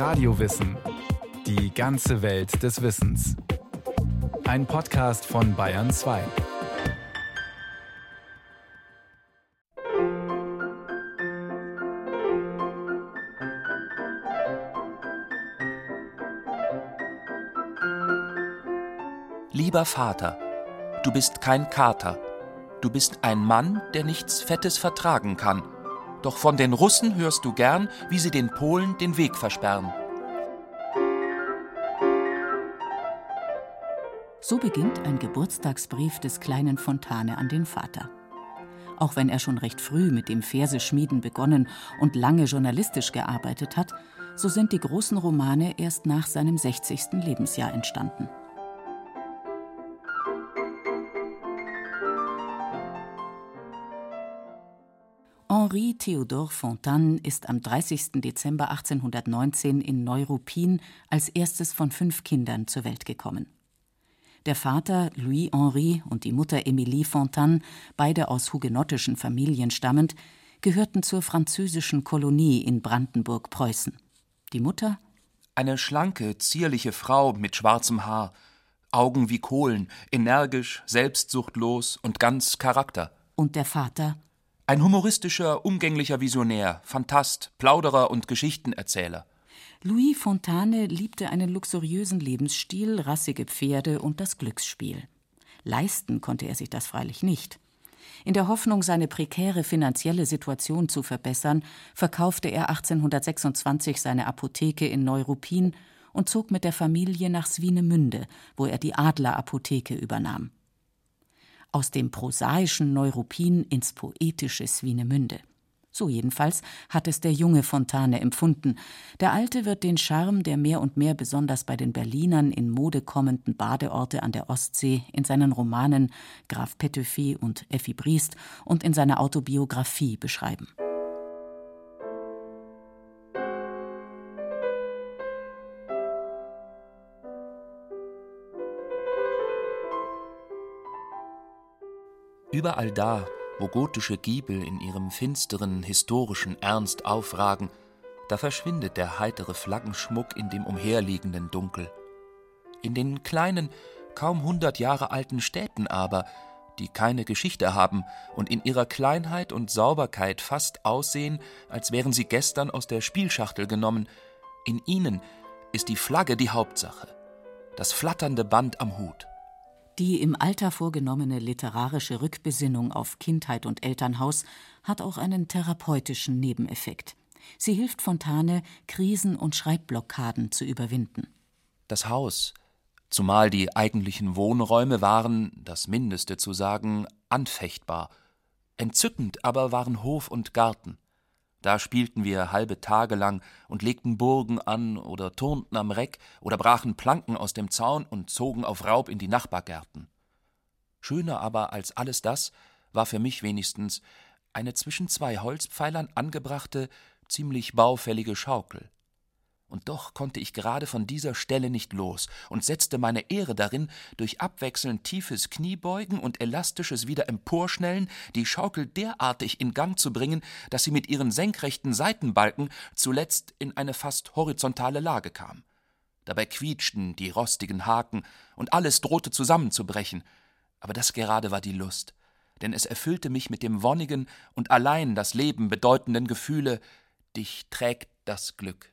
Radiowissen. Die ganze Welt des Wissens. Ein Podcast von Bayern 2. Lieber Vater, du bist kein Kater. Du bist ein Mann, der nichts Fettes vertragen kann. Doch von den Russen hörst du gern, wie sie den Polen den Weg versperren. So beginnt ein Geburtstagsbrief des kleinen Fontane an den Vater. Auch wenn er schon recht früh mit dem Verseschmieden begonnen und lange journalistisch gearbeitet hat, so sind die großen Romane erst nach seinem 60. Lebensjahr entstanden. Henri Theodore Fontaine ist am 30. Dezember 1819 in Neuruppin als erstes von fünf Kindern zur Welt gekommen. Der Vater Louis Henri und die Mutter Emilie Fontaine, beide aus hugenottischen Familien stammend, gehörten zur französischen Kolonie in Brandenburg-Preußen. Die Mutter? Eine schlanke, zierliche Frau mit schwarzem Haar, Augen wie Kohlen, energisch, selbstsuchtlos und ganz Charakter. Und der Vater? Ein humoristischer, umgänglicher Visionär, Phantast, Plauderer und Geschichtenerzähler. Louis Fontane liebte einen luxuriösen Lebensstil, rassige Pferde und das Glücksspiel. Leisten konnte er sich das freilich nicht. In der Hoffnung, seine prekäre finanzielle Situation zu verbessern, verkaufte er 1826 seine Apotheke in Neuruppin und zog mit der Familie nach Swinemünde, wo er die Adlerapotheke übernahm aus dem prosaischen Neuruppin ins poetische Swinemünde. So jedenfalls hat es der junge Fontane empfunden. Der Alte wird den Charme der mehr und mehr besonders bei den Berlinern in Mode kommenden Badeorte an der Ostsee in seinen Romanen Graf Petőfi und Effi Briest und in seiner Autobiografie beschreiben. Überall da, wo gotische Giebel in ihrem finsteren, historischen Ernst aufragen, da verschwindet der heitere Flaggenschmuck in dem umherliegenden Dunkel. In den kleinen, kaum hundert Jahre alten Städten aber, die keine Geschichte haben und in ihrer Kleinheit und Sauberkeit fast aussehen, als wären sie gestern aus der Spielschachtel genommen, in ihnen ist die Flagge die Hauptsache, das flatternde Band am Hut. Die im Alter vorgenommene literarische Rückbesinnung auf Kindheit und Elternhaus hat auch einen therapeutischen Nebeneffekt. Sie hilft Fontane, Krisen und Schreibblockaden zu überwinden. Das Haus, zumal die eigentlichen Wohnräume waren, das Mindeste zu sagen, anfechtbar. Entzückend aber waren Hof und Garten. Da spielten wir halbe Tage lang und legten Burgen an oder turnten am Reck oder brachen Planken aus dem Zaun und zogen auf Raub in die Nachbargärten. Schöner aber als alles das war für mich wenigstens eine zwischen zwei Holzpfeilern angebrachte, ziemlich baufällige Schaukel und doch konnte ich gerade von dieser Stelle nicht los und setzte meine Ehre darin, durch abwechselnd tiefes Kniebeugen und elastisches wieder Emporschnellen die Schaukel derartig in Gang zu bringen, dass sie mit ihren senkrechten Seitenbalken zuletzt in eine fast horizontale Lage kam. Dabei quietschten die rostigen Haken und alles drohte zusammenzubrechen, aber das gerade war die Lust, denn es erfüllte mich mit dem wonnigen und allein das Leben bedeutenden Gefühle, dich trägt das Glück.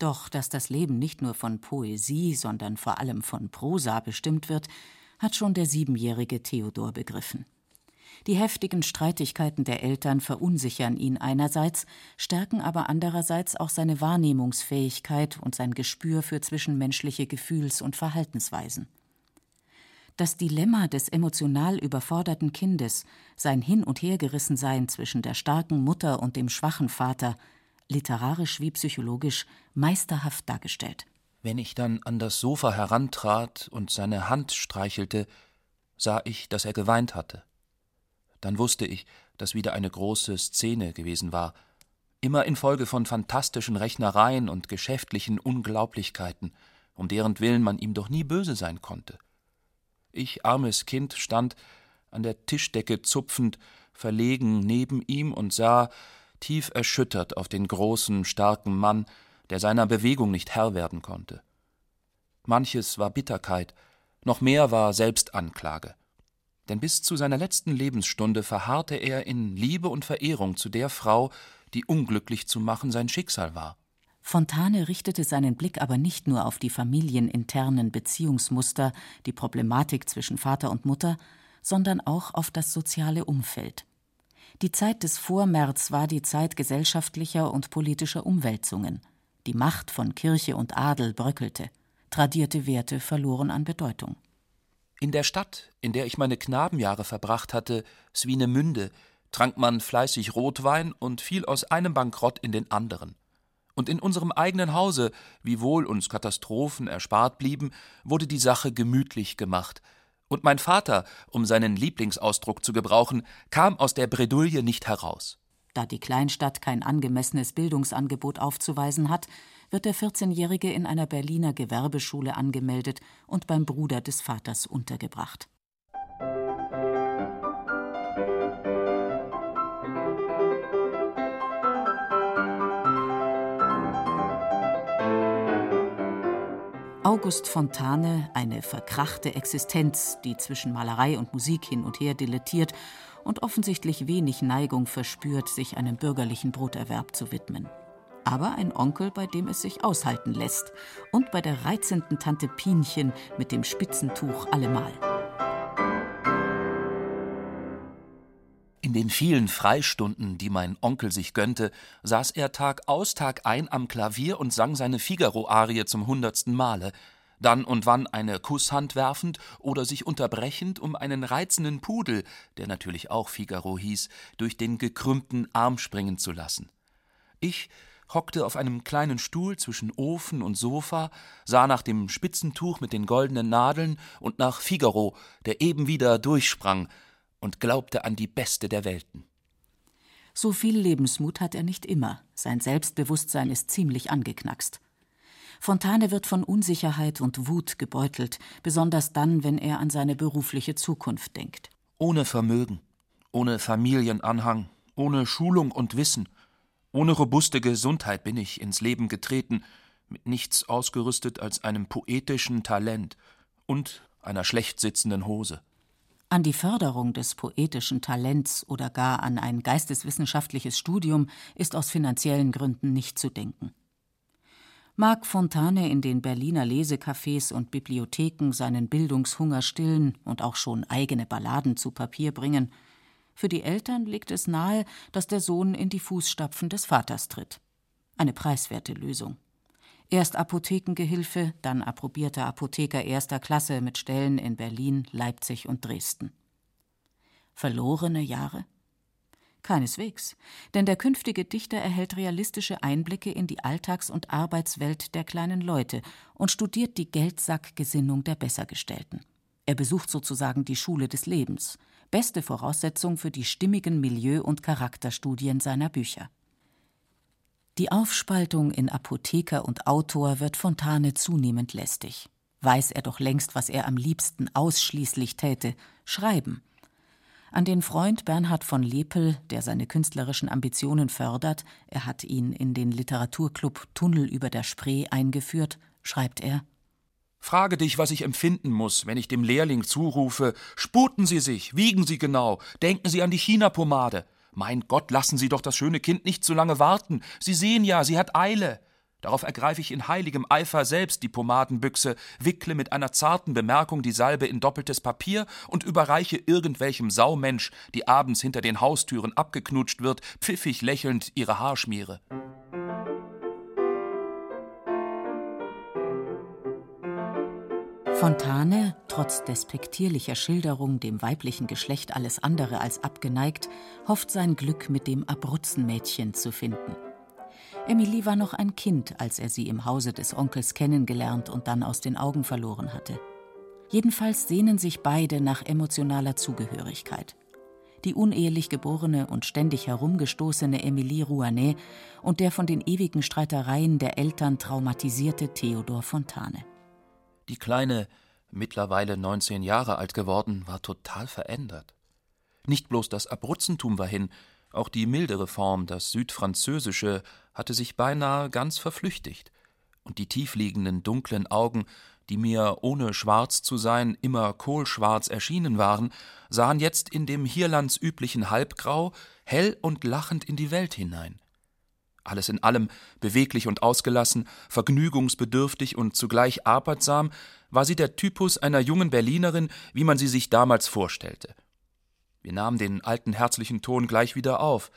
Doch dass das Leben nicht nur von Poesie, sondern vor allem von Prosa bestimmt wird, hat schon der siebenjährige Theodor begriffen. Die heftigen Streitigkeiten der Eltern verunsichern ihn einerseits, stärken aber andererseits auch seine Wahrnehmungsfähigkeit und sein Gespür für zwischenmenschliche Gefühls- und Verhaltensweisen. Das Dilemma des emotional überforderten Kindes, sein Hin- und Hergerissensein zwischen der starken Mutter und dem schwachen Vater, literarisch wie psychologisch meisterhaft dargestellt. Wenn ich dann an das Sofa herantrat und seine Hand streichelte, sah ich, dass er geweint hatte. Dann wusste ich, dass wieder eine große Szene gewesen war, immer infolge von fantastischen Rechnereien und geschäftlichen Unglaublichkeiten, um deren Willen man ihm doch nie böse sein konnte. Ich, armes Kind, stand, an der Tischdecke zupfend, verlegen neben ihm und sah, tief erschüttert auf den großen, starken Mann, der seiner Bewegung nicht Herr werden konnte. Manches war Bitterkeit, noch mehr war Selbstanklage. Denn bis zu seiner letzten Lebensstunde verharrte er in Liebe und Verehrung zu der Frau, die unglücklich zu machen sein Schicksal war. Fontane richtete seinen Blick aber nicht nur auf die familieninternen Beziehungsmuster, die Problematik zwischen Vater und Mutter, sondern auch auf das soziale Umfeld. Die Zeit des Vormärz war die Zeit gesellschaftlicher und politischer Umwälzungen. Die Macht von Kirche und Adel bröckelte. Tradierte Werte verloren an Bedeutung. In der Stadt, in der ich meine Knabenjahre verbracht hatte, Swinemünde, trank man fleißig Rotwein und fiel aus einem Bankrott in den anderen. Und in unserem eigenen Hause, wiewohl uns Katastrophen erspart blieben, wurde die Sache gemütlich gemacht. Und mein Vater, um seinen Lieblingsausdruck zu gebrauchen, kam aus der Bredouille nicht heraus. Da die Kleinstadt kein angemessenes Bildungsangebot aufzuweisen hat, wird der 14-Jährige in einer Berliner Gewerbeschule angemeldet und beim Bruder des Vaters untergebracht. August Fontane, eine verkrachte Existenz, die zwischen Malerei und Musik hin und her dilettiert und offensichtlich wenig Neigung verspürt, sich einem bürgerlichen Broterwerb zu widmen. Aber ein Onkel, bei dem es sich aushalten lässt, und bei der reizenden Tante Pienchen mit dem Spitzentuch allemal. In den vielen Freistunden, die mein Onkel sich gönnte, saß er Tag aus Tag ein am Klavier und sang seine Figaro-Arie zum hundertsten Male, dann und wann eine Kusshand werfend oder sich unterbrechend, um einen reizenden Pudel, der natürlich auch Figaro hieß, durch den gekrümmten Arm springen zu lassen. Ich hockte auf einem kleinen Stuhl zwischen Ofen und Sofa, sah nach dem Spitzentuch mit den goldenen Nadeln und nach Figaro, der eben wieder durchsprang, und glaubte an die beste der Welten. So viel Lebensmut hat er nicht immer, sein Selbstbewusstsein ist ziemlich angeknackst. Fontane wird von Unsicherheit und Wut gebeutelt, besonders dann, wenn er an seine berufliche Zukunft denkt. Ohne Vermögen, ohne Familienanhang, ohne Schulung und Wissen, ohne robuste Gesundheit bin ich ins Leben getreten, mit nichts ausgerüstet als einem poetischen Talent und einer schlecht sitzenden Hose. An die Förderung des poetischen Talents oder gar an ein geisteswissenschaftliches Studium ist aus finanziellen Gründen nicht zu denken. Mag Fontane in den Berliner Lesecafés und Bibliotheken seinen Bildungshunger stillen und auch schon eigene Balladen zu Papier bringen, für die Eltern liegt es nahe, dass der Sohn in die Fußstapfen des Vaters tritt. Eine preiswerte Lösung. Erst Apothekengehilfe, dann approbierter Apotheker erster Klasse mit Stellen in Berlin, Leipzig und Dresden. Verlorene Jahre? Keineswegs, denn der künftige Dichter erhält realistische Einblicke in die Alltags- und Arbeitswelt der kleinen Leute und studiert die Geldsackgesinnung der Bessergestellten. Er besucht sozusagen die Schule des Lebens, beste Voraussetzung für die stimmigen Milieu- und Charakterstudien seiner Bücher. Die Aufspaltung in Apotheker und Autor wird Fontane zunehmend lästig. Weiß er doch längst, was er am liebsten ausschließlich täte: schreiben. An den Freund Bernhard von Lepel, der seine künstlerischen Ambitionen fördert, er hat ihn in den Literaturclub Tunnel über der Spree eingeführt, schreibt er: Frage dich, was ich empfinden muss, wenn ich dem Lehrling zurufe: Sputen Sie sich, wiegen Sie genau, denken Sie an die Chinapomade. Mein Gott, lassen Sie doch das schöne Kind nicht so lange warten. Sie sehen ja, sie hat Eile. Darauf ergreife ich in heiligem Eifer selbst die Pomadenbüchse, wickle mit einer zarten Bemerkung die Salbe in doppeltes Papier und überreiche irgendwelchem Saumensch, die abends hinter den Haustüren abgeknutscht wird, pfiffig lächelnd ihre Haarschmiere. Fontane, trotz despektierlicher Schilderung dem weiblichen Geschlecht alles andere als abgeneigt, hofft sein Glück mit dem Abruzzenmädchen zu finden. Emilie war noch ein Kind, als er sie im Hause des Onkels kennengelernt und dann aus den Augen verloren hatte. Jedenfalls sehnen sich beide nach emotionaler Zugehörigkeit. Die unehelich geborene und ständig herumgestoßene Emilie Rouanet und der von den ewigen Streitereien der Eltern traumatisierte Theodor Fontane. Die Kleine, mittlerweile 19 Jahre alt geworden, war total verändert. Nicht bloß das Abruzzentum war hin, Auch die mildere Form, das Südfranzösische, hatte sich beinahe ganz verflüchtigt, und die tiefliegenden dunklen Augen, die mir, ohne schwarz zu sein, immer kohlschwarz erschienen waren, sahen jetzt in dem hierlands üblichen Halbgrau hell und lachend in die Welt hinein. Alles in allem beweglich und ausgelassen, vergnügungsbedürftig und zugleich arbeitsam, war sie der Typus einer jungen Berlinerin, wie man sie sich damals vorstellte. Wir nahmen den alten herzlichen Ton gleich wieder auf,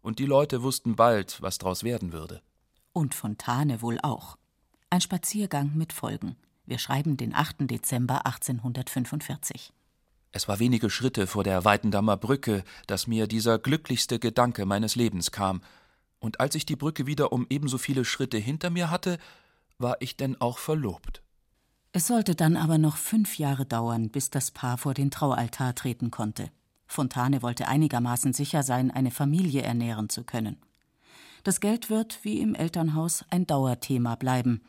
und die Leute wussten bald, was draus werden würde. Und Fontane wohl auch. Ein Spaziergang mit Folgen. Wir schreiben den 8. Dezember 1845. Es war wenige Schritte vor der Weitendammer Brücke, dass mir dieser glücklichste Gedanke meines Lebens kam, und als ich die Brücke wieder um ebenso viele Schritte hinter mir hatte, war ich denn auch verlobt. Es sollte dann aber noch fünf Jahre dauern, bis das Paar vor den Traualtar treten konnte. Fontane wollte einigermaßen sicher sein, eine Familie ernähren zu können. Das Geld wird, wie im Elternhaus, ein Dauerthema bleiben,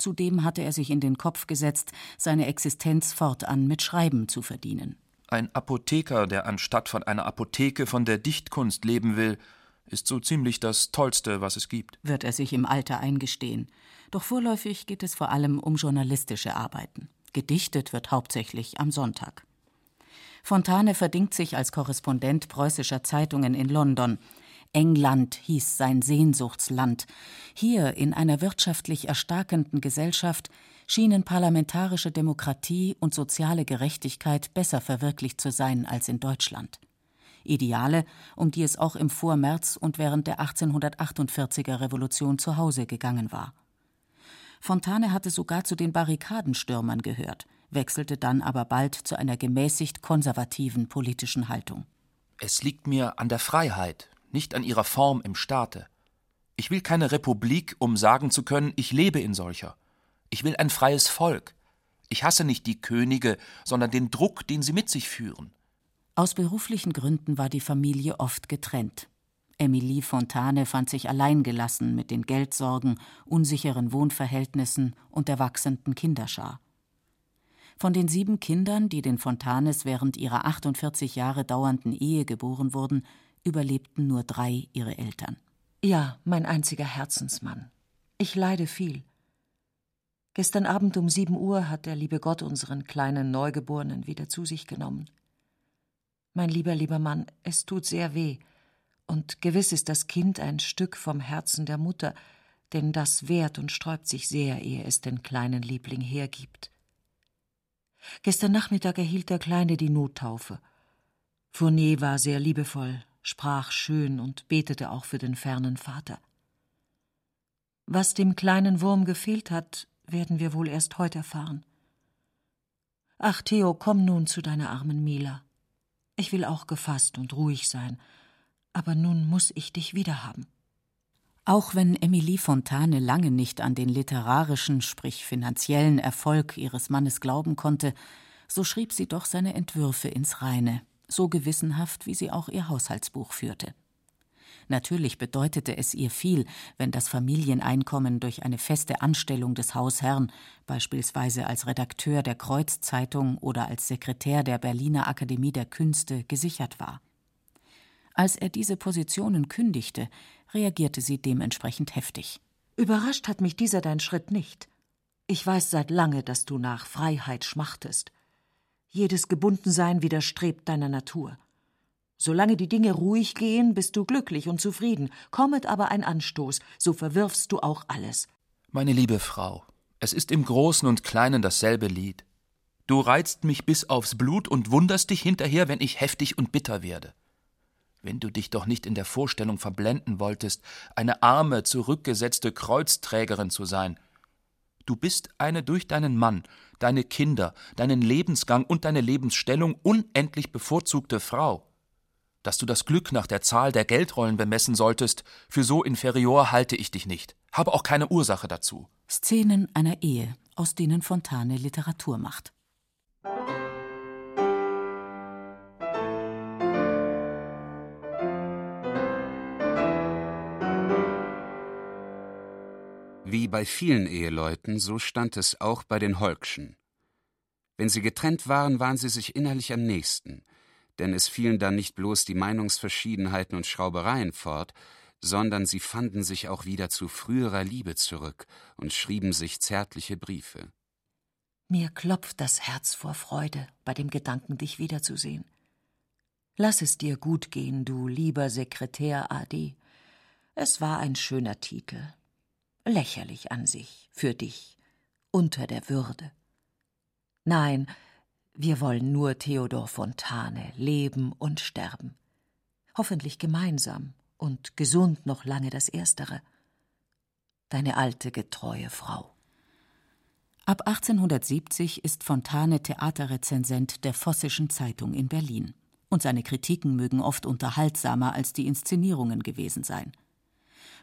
Zudem hatte er sich in den Kopf gesetzt, seine Existenz fortan mit Schreiben zu verdienen. Ein Apotheker, der anstatt von einer Apotheke von der Dichtkunst leben will, ist so ziemlich das Tollste, was es gibt. Wird er sich im Alter eingestehen. Doch vorläufig geht es vor allem um journalistische Arbeiten. Gedichtet wird hauptsächlich am Sonntag. Fontane verdingt sich als Korrespondent preußischer Zeitungen in London. England hieß sein Sehnsuchtsland. Hier, in einer wirtschaftlich erstarkenden Gesellschaft, schienen parlamentarische Demokratie und soziale Gerechtigkeit besser verwirklicht zu sein als in Deutschland. Ideale, um die es auch im Vormärz und während der 1848er Revolution zu Hause gegangen war. Fontane hatte sogar zu den Barrikadenstürmern gehört, wechselte dann aber bald zu einer gemäßigt konservativen politischen Haltung. Es liegt mir an der Freiheit, nicht an ihrer Form im Staate. Ich will keine Republik, um sagen zu können, ich lebe in solcher. Ich will ein freies Volk. Ich hasse nicht die Könige, sondern den Druck, den sie mit sich führen. Aus beruflichen Gründen war die Familie oft getrennt. Emilie Fontane fand sich allein gelassen mit den Geldsorgen, unsicheren Wohnverhältnissen und der wachsenden Kinderschar. Von den sieben Kindern, die den Fontanes während ihrer 48 Jahre dauernden Ehe geboren wurden, überlebten nur drei ihre Eltern. Ja, mein einziger Herzensmann. Ich leide viel. Gestern Abend um sieben Uhr hat der liebe Gott unseren kleinen Neugeborenen wieder zu sich genommen. Mein lieber, lieber Mann, es tut sehr weh, und gewiss ist das Kind ein Stück vom Herzen der Mutter, denn das wehrt und sträubt sich sehr, ehe es den kleinen Liebling hergibt. Gestern Nachmittag erhielt der Kleine die Nottaufe. Fournier war sehr liebevoll, sprach schön und betete auch für den fernen Vater. Was dem kleinen Wurm gefehlt hat, werden wir wohl erst heute erfahren. Ach, Theo, komm nun zu deiner armen Mila. Ich will auch gefasst und ruhig sein, aber nun muss ich dich wiederhaben. Auch wenn Emilie Fontane lange nicht an den literarischen, sprich finanziellen Erfolg ihres Mannes glauben konnte, so schrieb sie doch seine Entwürfe ins Reine, so gewissenhaft, wie sie auch ihr Haushaltsbuch führte. Natürlich bedeutete es ihr viel, wenn das Familieneinkommen durch eine feste Anstellung des Hausherrn, beispielsweise als Redakteur der Kreuzzeitung oder als Sekretär der Berliner Akademie der Künste, gesichert war. Als er diese Positionen kündigte, reagierte sie dementsprechend heftig. Überrascht hat mich dieser dein Schritt nicht. Ich weiß seit lange, dass du nach Freiheit schmachtest. Jedes Gebundensein widerstrebt deiner Natur. Solange die Dinge ruhig gehen, bist du glücklich und zufrieden. Kommet aber ein Anstoß, so verwirfst du auch alles. Meine liebe Frau, es ist im Großen und Kleinen dasselbe Lied. Du reizt mich bis aufs Blut und wunderst dich hinterher, wenn ich heftig und bitter werde. Wenn du dich doch nicht in der Vorstellung verblenden wolltest, eine arme, zurückgesetzte Kreuzträgerin zu sein. Du bist eine durch deinen Mann, deine Kinder, deinen Lebensgang und deine Lebensstellung unendlich bevorzugte Frau. Dass du das Glück nach der Zahl der Geldrollen bemessen solltest, für so inferior halte ich dich nicht, habe auch keine Ursache dazu. Szenen einer Ehe, aus denen Fontane Literatur macht. Wie bei vielen Eheleuten, so stand es auch bei den Holkschen. Wenn sie getrennt waren, waren sie sich innerlich am nächsten, denn es fielen dann nicht bloß die Meinungsverschiedenheiten und Schraubereien fort, sondern sie fanden sich auch wieder zu früherer Liebe zurück und schrieben sich zärtliche Briefe. Mir klopft das Herz vor Freude bei dem Gedanken, dich wiederzusehen. Lass es dir gut gehen, du lieber Sekretär AD. Es war ein schöner Titel. Lächerlich an sich, für dich, unter der Würde. Nein, wir wollen nur Theodor Fontane leben und sterben. Hoffentlich gemeinsam und gesund noch lange das Erstere. Deine alte, getreue Frau. Ab 1870 ist Fontane Theaterrezensent der Vossischen Zeitung in Berlin. Und seine Kritiken mögen oft unterhaltsamer als die Inszenierungen gewesen sein.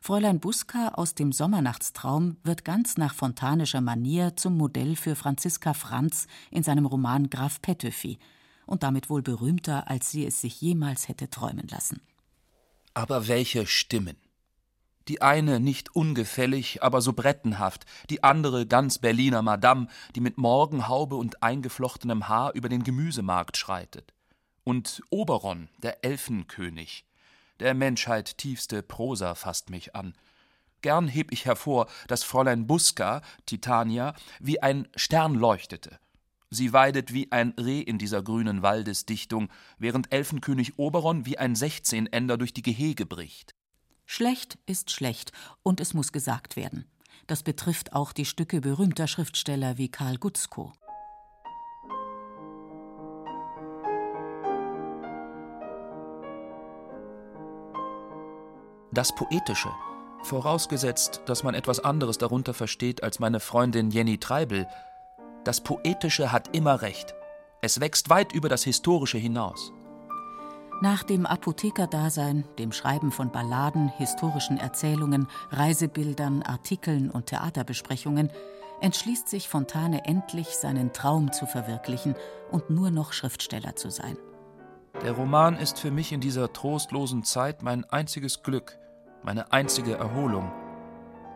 Fräulein Buska aus dem Sommernachtstraum wird ganz nach fontanischer Manier zum Modell für Franziska Franz in seinem Roman Graf Petöfi und damit wohl berühmter, als sie es sich jemals hätte träumen lassen. Aber welche Stimmen! Die eine nicht ungefällig, aber so brettenhaft, die andere ganz Berliner Madame, die mit Morgenhaube und eingeflochtenem Haar über den Gemüsemarkt schreitet. Und Oberon, der Elfenkönig, der Menschheit tiefste Prosa fasst mich an. Gern heb ich hervor, dass Fräulein Buska, Titania, wie ein Stern leuchtete. Sie weidet wie ein Reh in dieser grünen Waldesdichtung, während Elfenkönig Oberon wie ein Sechzehnender durch die Gehege bricht. Schlecht ist schlecht, und es muss gesagt werden. Das betrifft auch die Stücke berühmter Schriftsteller wie Karl Gutzkow. Das Poetische, vorausgesetzt, dass man etwas anderes darunter versteht als meine Freundin Jenny Treibel, das Poetische hat immer recht. Es wächst weit über das Historische hinaus. Nach dem Apothekerdasein, dem Schreiben von Balladen, historischen Erzählungen, Reisebildern, Artikeln und Theaterbesprechungen entschließt sich Fontane endlich, seinen Traum zu verwirklichen und nur noch Schriftsteller zu sein. Der Roman ist für mich in dieser trostlosen Zeit mein einziges Glück, meine einzige Erholung.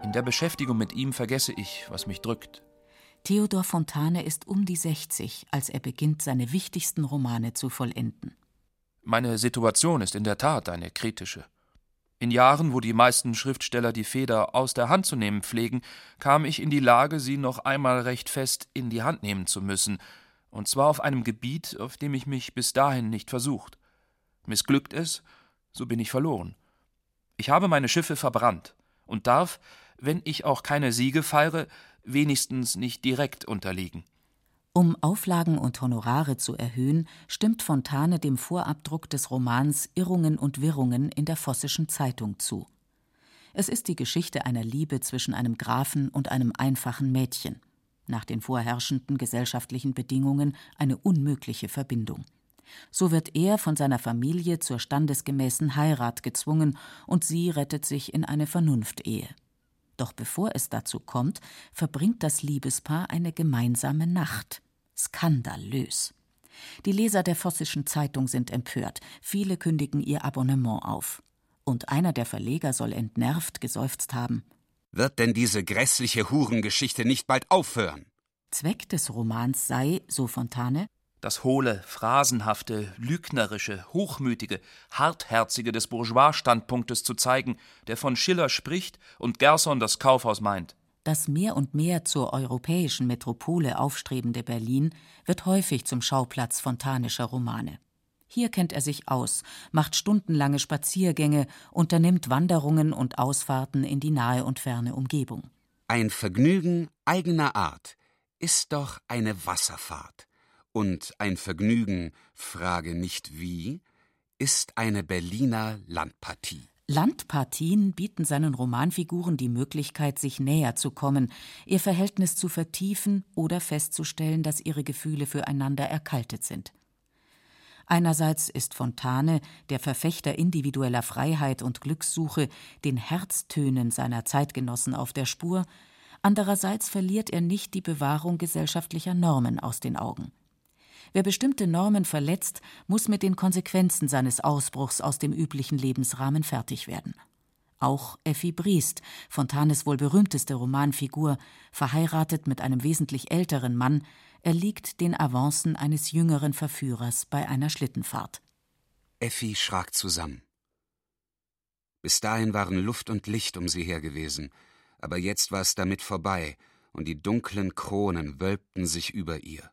In der Beschäftigung mit ihm vergesse ich, was mich drückt. Theodor Fontane ist um die 60, als er beginnt, seine wichtigsten Romane zu vollenden. Meine Situation ist in der Tat eine kritische. In Jahren, wo die meisten Schriftsteller die Feder aus der Hand zu nehmen pflegen, kam ich in die Lage, sie noch einmal recht fest in die Hand nehmen zu müssen, und zwar auf einem Gebiet, auf dem ich mich bis dahin nicht versucht. Missglückt es, so bin ich verloren. Ich habe meine Schiffe verbrannt und darf, wenn ich auch keine Siege feiere, wenigstens nicht direkt unterliegen. Um Auflagen und Honorare zu erhöhen, stimmt Fontane dem Vorabdruck des Romans Irrungen und Wirrungen in der Vossischen Zeitung zu. Es ist die Geschichte einer Liebe zwischen einem Grafen und einem einfachen Mädchen. Nach den vorherrschenden gesellschaftlichen Bedingungen eine unmögliche Verbindung. So wird er von seiner Familie zur standesgemäßen Heirat gezwungen und sie rettet sich in eine Vernunftehe. Doch bevor es dazu kommt, verbringt das Liebespaar eine gemeinsame Nacht. Skandalös. Die Leser der Vossischen Zeitung sind empört, viele kündigen ihr Abonnement auf. Und einer der Verleger soll entnervt geseufzt haben. Wird denn diese grässliche Hurengeschichte nicht bald aufhören? Zweck des Romans sei, so Fontane, das hohle, phrasenhafte, lügnerische, hochmütige, hartherzige des Bourgeois-Standpunktes zu zeigen, der von Schiller spricht und Gerson das Kaufhaus meint. Das mehr und mehr zur europäischen Metropole aufstrebende Berlin wird häufig zum Schauplatz fontanischer Romane. Hier kennt er sich aus, macht stundenlange Spaziergänge, unternimmt Wanderungen und Ausfahrten in die nahe und ferne Umgebung. Ein Vergnügen eigener Art ist doch eine Wasserfahrt. Und ein Vergnügen, frage nicht wie, ist eine Berliner Landpartie. Landpartien bieten seinen Romanfiguren die Möglichkeit, sich näher zu kommen, ihr Verhältnis zu vertiefen oder festzustellen, dass ihre Gefühle füreinander erkaltet sind. Einerseits ist Fontane, der Verfechter individueller Freiheit und Glückssuche, den Herztönen seiner Zeitgenossen auf der Spur, andererseits verliert er nicht die Bewahrung gesellschaftlicher Normen aus den Augen. Wer bestimmte Normen verletzt, muss mit den Konsequenzen seines Ausbruchs aus dem üblichen Lebensrahmen fertig werden. Auch Effi Briest, Fontanes wohl berühmteste Romanfigur, verheiratet mit einem wesentlich älteren Mann, erliegt den Avancen eines jüngeren Verführers bei einer Schlittenfahrt. Effi schrak zusammen. Bis dahin waren Luft und Licht um sie her gewesen, aber jetzt war es damit vorbei, und die dunklen Kronen wölbten sich über ihr.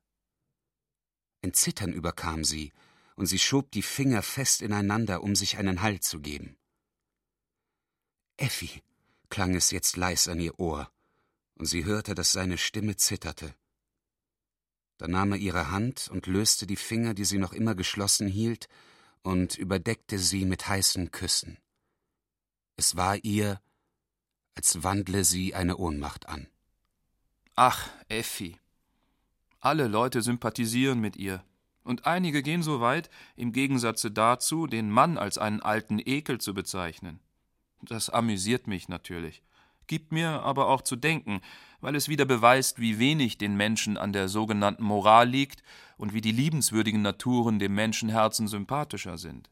Ein Zittern überkam sie, und sie schob die Finger fest ineinander, um sich einen Halt zu geben. Effi, klang es jetzt leis an ihr Ohr, und sie hörte, dass seine Stimme zitterte. Da nahm er ihre Hand und löste die Finger, die sie noch immer geschlossen hielt, und überdeckte sie mit heißen Küssen. Es war ihr, als wandle sie eine Ohnmacht an. Ach, Effi. Alle Leute sympathisieren mit ihr. Und einige gehen so weit, im Gegensatze dazu, den Mann als einen alten Ekel zu bezeichnen. Das amüsiert mich natürlich, gibt mir aber auch zu denken, weil es wieder beweist, wie wenig den Menschen an der sogenannten Moral liegt und wie die liebenswürdigen Naturen dem Menschenherzen sympathischer sind.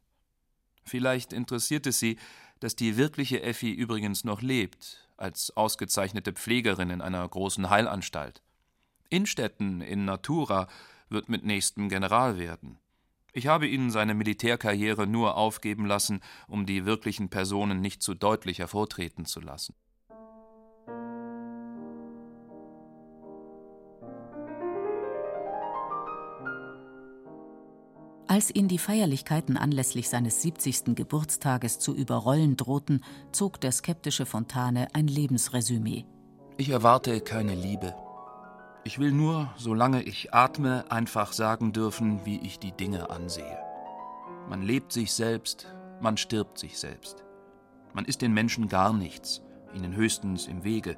Vielleicht interessiert es Sie, dass die wirkliche Effi übrigens noch lebt, als ausgezeichnete Pflegerin in einer großen Heilanstalt. Innstetten in Natura wird mit nächstem General werden. Ich habe ihn seine Militärkarriere nur aufgeben lassen, um die wirklichen Personen nicht zu deutlich hervortreten zu lassen. Als ihn die Feierlichkeiten anlässlich seines 70. Geburtstages zu überrollen drohten, zog der skeptische Fontane ein Lebensresümee. Ich erwarte keine Liebe. Ich will nur, solange ich atme, einfach sagen dürfen, wie ich die Dinge ansehe. Man lebt sich selbst, man stirbt sich selbst. Man ist den Menschen gar nichts, ihnen höchstens im Wege.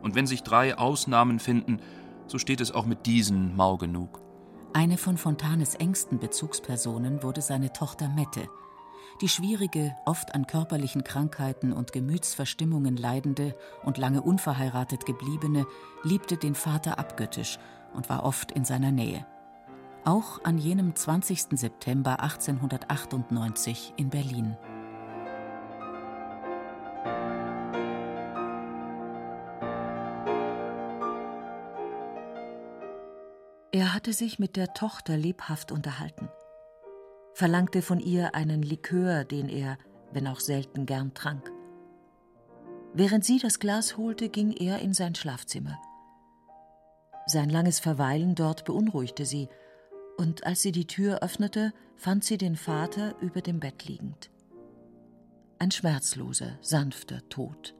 Und wenn sich drei Ausnahmen finden, so steht es auch mit diesen mau genug. Eine von Fontanes engsten Bezugspersonen wurde seine Tochter Mette. Die schwierige, oft an körperlichen Krankheiten und Gemütsverstimmungen leidende und lange unverheiratet gebliebene liebte den Vater abgöttisch und war oft in seiner Nähe. Auch an jenem 20. September 1898 in Berlin. Er hatte sich mit der Tochter lebhaft unterhalten, verlangte von ihr einen Likör, den er, wenn auch selten, gern trank. Während sie das Glas holte, ging er in sein Schlafzimmer. Sein langes Verweilen dort beunruhigte sie, und als sie die Tür öffnete, fand sie den Vater über dem Bett liegend. Ein schmerzloser, sanfter Tod.